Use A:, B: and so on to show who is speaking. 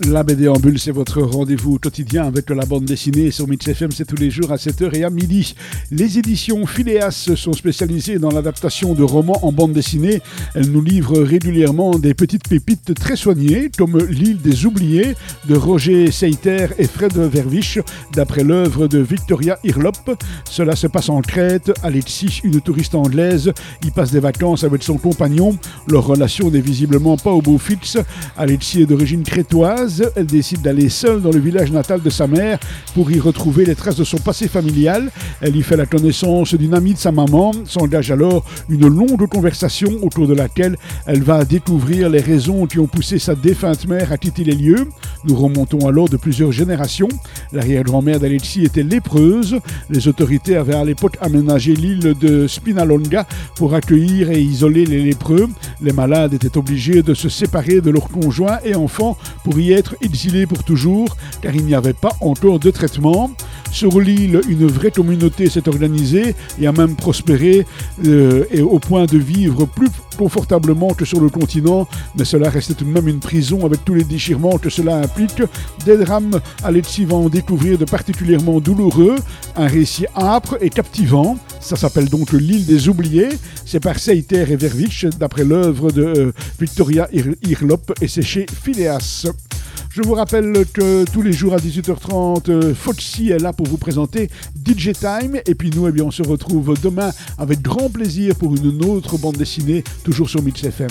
A: La BD c'est votre rendez-vous quotidien avec la bande dessinée sur Mix FM, c'est tous les jours à 7h et à midi. Les éditions Phileas sont spécialisées dans l'adaptation de romans en bande dessinée. Elles nous livrent régulièrement des petites pépites très soignées, comme L'île des oubliés de Roger Seiter et Fred Verviche, d'après l'œuvre de Victoria Irlop. Cela se passe en Crète. Alexis, une touriste anglaise, y passe des vacances avec son compagnon. Leur relation n'est visiblement pas au beau fixe. Alexis est d'origine crétoise elle décide d'aller seule dans le village natal de sa mère pour y retrouver les traces de son passé familial. Elle y fait la connaissance d'une amie de sa maman, s'engage alors une longue conversation autour de laquelle elle va découvrir les raisons qui ont poussé sa défunte mère à quitter les lieux. Nous remontons alors de plusieurs générations. L'arrière-grand-mère d'Alexis était lépreuse. Les autorités avaient à l'époque aménagé l'île de Spinalonga pour accueillir et isoler les lépreux. Les malades étaient obligés de se séparer de leurs conjoints et enfants pour y être exilés pour toujours, car il n'y avait pas encore de traitement. Sur l'île, une vraie communauté s'est organisée et a même prospéré euh, et au point de vivre plus confortablement que sur le continent, mais cela restait tout de même une prison avec tous les déchirements que cela implique. Des drames Alexis va en découvrir de particulièrement douloureux, un récit âpre et captivant. Ça s'appelle donc L'île des oubliés. C'est par Seiter et Vervich, d'après l'œuvre de euh, Victoria Irlop, et c'est chez Phileas. Je vous rappelle que tous les jours à 18h30, euh, Foxy est là pour vous présenter DJ Time. Et puis nous, eh bien, on se retrouve demain avec grand plaisir pour une autre bande dessinée, toujours sur Mitch FM.